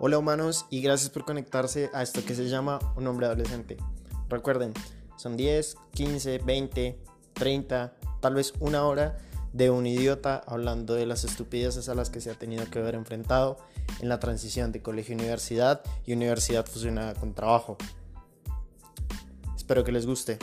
Hola humanos y gracias por conectarse a esto que se llama Un hombre adolescente. Recuerden, son 10, 15, 20, 30, tal vez una hora de un idiota hablando de las estupideces a las que se ha tenido que ver enfrentado en la transición de colegio a universidad y universidad fusionada con trabajo. Espero que les guste.